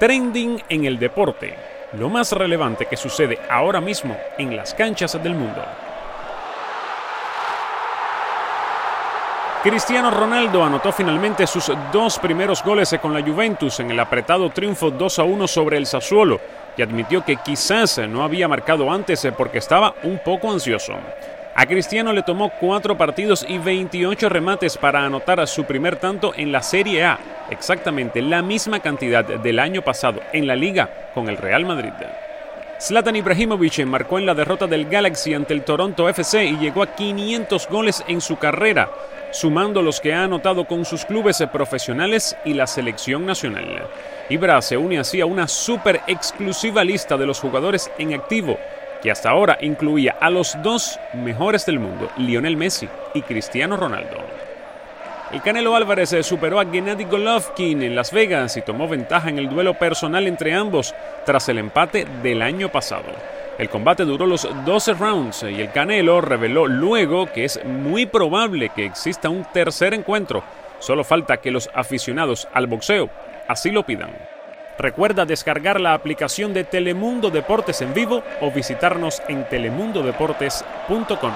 Trending en el deporte, lo más relevante que sucede ahora mismo en las canchas del mundo. Cristiano Ronaldo anotó finalmente sus dos primeros goles con la Juventus en el apretado triunfo 2 a 1 sobre el Sassuolo y admitió que quizás no había marcado antes porque estaba un poco ansioso. A Cristiano le tomó cuatro partidos y 28 remates para anotar su primer tanto en la Serie A, exactamente la misma cantidad del año pasado en la liga con el Real Madrid. Zlatan Ibrahimovic marcó en la derrota del Galaxy ante el Toronto FC y llegó a 500 goles en su carrera, sumando los que ha anotado con sus clubes profesionales y la selección nacional. Ibra se une así a una súper exclusiva lista de los jugadores en activo, que hasta ahora incluía a los dos mejores del mundo, Lionel Messi y Cristiano Ronaldo. El Canelo Álvarez superó a Gennady Golovkin en Las Vegas y tomó ventaja en el duelo personal entre ambos tras el empate del año pasado. El combate duró los 12 rounds y el Canelo reveló luego que es muy probable que exista un tercer encuentro. Solo falta que los aficionados al boxeo así lo pidan. Recuerda descargar la aplicación de Telemundo Deportes en vivo o visitarnos en telemundodeportes.com.